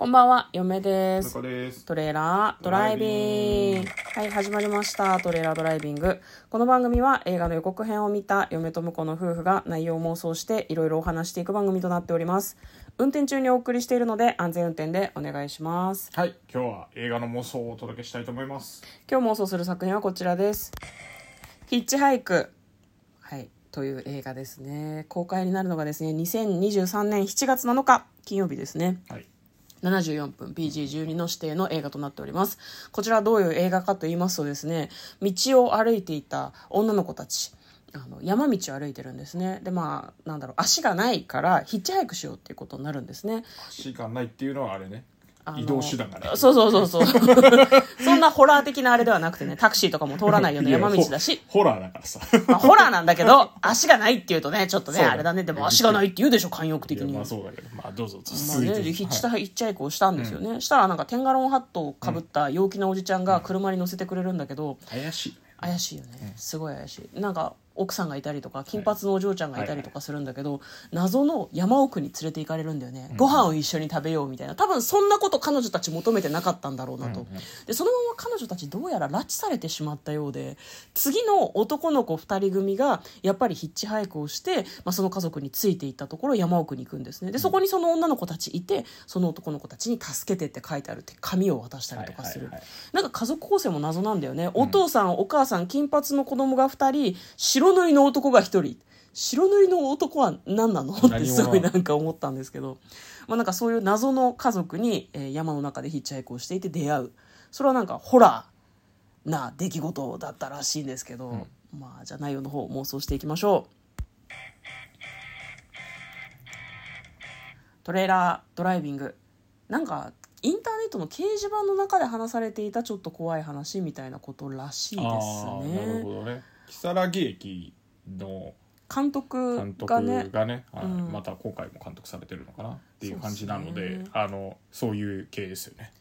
こんばんは、嫁です。中です。トレーラードライビング。はい、始まりました。トレーラードライビング。この番組は映画の予告編を見た嫁と婿の夫婦が内容を妄想していろいろお話していく番組となっております。運転中にお送りしているので安全運転でお願いします。はい、今日は映画の妄想をお届けしたいと思います。今日妄想する作品はこちらです。ヒッチハイク。はい。という映画ですね。公開になるのがですね、2023年7月7日、金曜日ですね。はい。74分 PG12 の指定の映画となっております。こちらはどういう映画かと言いますとですね、道を歩いていた女の子たち、あの山道を歩いてるんですね。で、まあ、なんだろう、足がないからヒッチハイクしようっていうことになるんですね。足がないっていうのはあれね。移動手段がね。そうそうそうそう。そんなホラー的なあれではなくてね、タクシーとかも通らないような山道だし、ホホラーだからさ。まあ、ホラーなんだけど、足がないっていうとね、ちょっとね、あれだね。でも足がないって言うでしょ、慣用句的に。まあそうだけど、まあどうぞまあね、続いて。ヒッチハはいイヒッチハイクをしたんですよね、したらなんかテンガロンハットをかぶった陽気なおじちゃんが車に乗せてくれるんだけど、怪しいね。怪しいよねすごい怪しいなんか奥さんがいたりとか金髪のお嬢ちゃんがいたりとかするんだけど、謎の山奥に連れて行かれるんだよね、ご飯を一緒に食べようみたいな。多分そんなこと彼女たち求めてなかったんだろうなと、でそのまま彼女たちどうやら拉致されてしまったようで次の男の子2人組がやっぱりヒッチハイクをして、まあ、その家族についていったところ山奥に行くんですね。でそこにその女の子たちいてその男の子たちに「助けて」って書いてあるって紙を渡したりとかする、なんか家族構成も謎なんだよね、お父さんお母さん金髪の子供が2人白塗りの男が1人。白塗りの男は何なの？ってすごいなんか思ったんですけど、まあ、なんかそういう謎の家族に、えー山の中でヒッチハイクをしていて出会う。それはなんかホラーな出来事だったらしいんですけど、まあじゃあ内容の方妄想していきましょう。トレーラードライビング。なんかインターネットの掲示板の中で話されていたちょっと怖い話みたいなことらしいですああ、なるほねどね。如月駅の監督監督がねはいうん。また今回も監督されてるのかなっていう感じなのそうで、ですね。あのそういう系ですよね。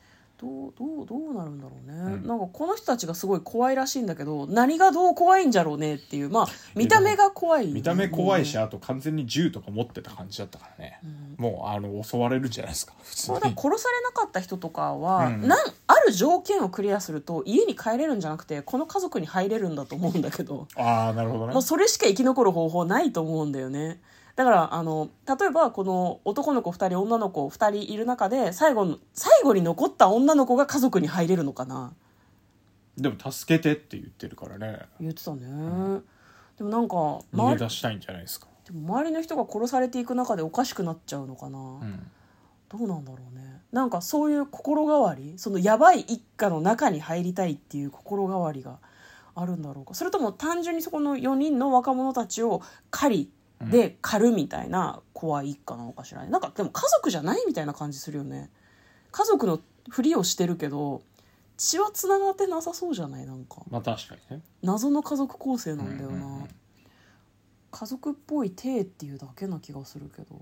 どうどうどうなるんだろうね、うん。なんかこの人たちがすごい怖いらしいんだけど何がどう怖いんじゃろうねっていう。まあ見た目が怖い、見た目怖いし、ねあと完全に銃とか持ってた感じだったからね。もうあの襲われるんじゃないですか。普通に。殺されなかった人とかは、うん。なんある条件をクリアすると家に帰れるんじゃなくてこの家族に入れるんだと思うんだけど。ああ、なるほどね。もう。それしか生き残る方法ないと思うんだよねだからあの例えばこの男の子2人女の子2人いる中で最後の最後に残った女の子が家族に入れるのかな？でも助けてって言ってるからね。言ってたね、でもなんか逃周りげ出したいんじゃないですか。でも周りの人が殺されていく中でおかしくなっちゃうのかな、うん。どうなんだろうね。なんかそういう心変わり？そのやばい一家の中に入りたいっていう心変わりがあるんだろうか？それとも単純にそこの4人の若者たちを狩りで狩るみたいな怖い一家なのかしらね。なんかでも家族じゃないみたいな感じするよね。家族のふりをしてるけど血はつながってなさそうじゃない？なんか。まあ確かにね。謎の家族構成なんだよな、うんうんうん家族っぽい体っていうだけな気がするけど。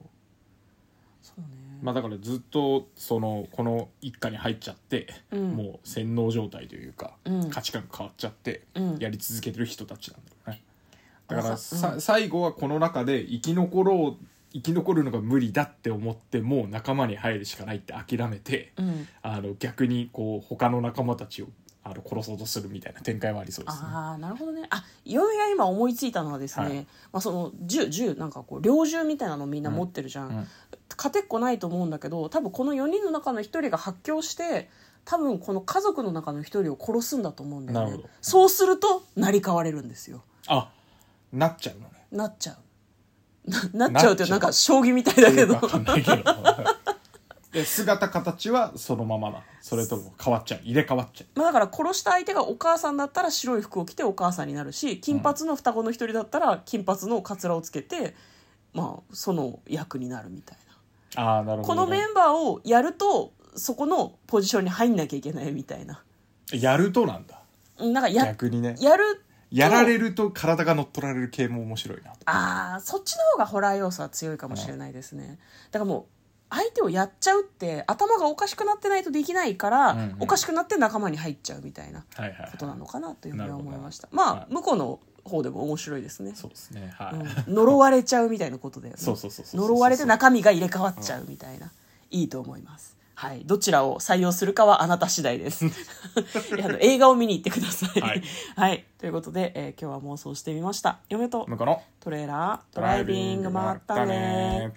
そうね、まあだからずっとそのこの一家に入っちゃって、うん。もう洗脳状態というか、うん。価値観が変わっちゃって、うん。やり続けてる人たちなんだろうねだからあさ、うん。最後はこの中で生き残ろう生き残るのが無理だって思ってもう仲間に入るしかないって諦めて、うん。あの逆にこう他の仲間たちをあの殺そうとするみたいな展開はありそうですね。ああなるほどね。あ嫁が今思いついたのはですね、はい。まあ、その銃銃なんかこう猟銃みたいなのみんな持ってるじゃん、うん勝てっこないと思うんだけど多分この4人の中の1人が発狂して多分この家族の中の1人を殺すんだと思うんだよね。そうすると成り代われるんですよ。あなっちゃうのね。なっちゃう。ななっちゃうってなんか将棋みたいだけど。で姿形はそのままなそれとも変わっちゃう。入れ替わっちゃう。まあだから殺した相手がお母さんだったら白い服を着てお母さんになるし金髪の双子の一人だったら金髪のカツラをつけて、まあ、その役になるみたいな。ああなるほど、ね、このメンバーをやるとそこのポジションに入んなきゃいけないみたいな。やるとなんだ。うんなんかや逆にね。やるやられると体が乗っ取られる系も面白いなああそっちの方がホラー要素は強いかもしれないですね。だからもう相手をやっちゃうって頭がおかしくなってないとできないから、うんうん。おかしくなって仲間に入っちゃうみたいなはいはい、はい。ことなのかなというふうには思いました。まあ向こうの方でも面白いですね、そうですね。はい、うん。呪われちゃうみたいなことだよね。そうそうそうそう。呪われて中身が入れ替わっちゃうみたいな、いいと思いますはい。どちらを採用するかはあなた次第です。あの映画を見に行ってください。はい。はい。ということで、えー今日は妄想してみました。嫁とトレーラードライビングまったね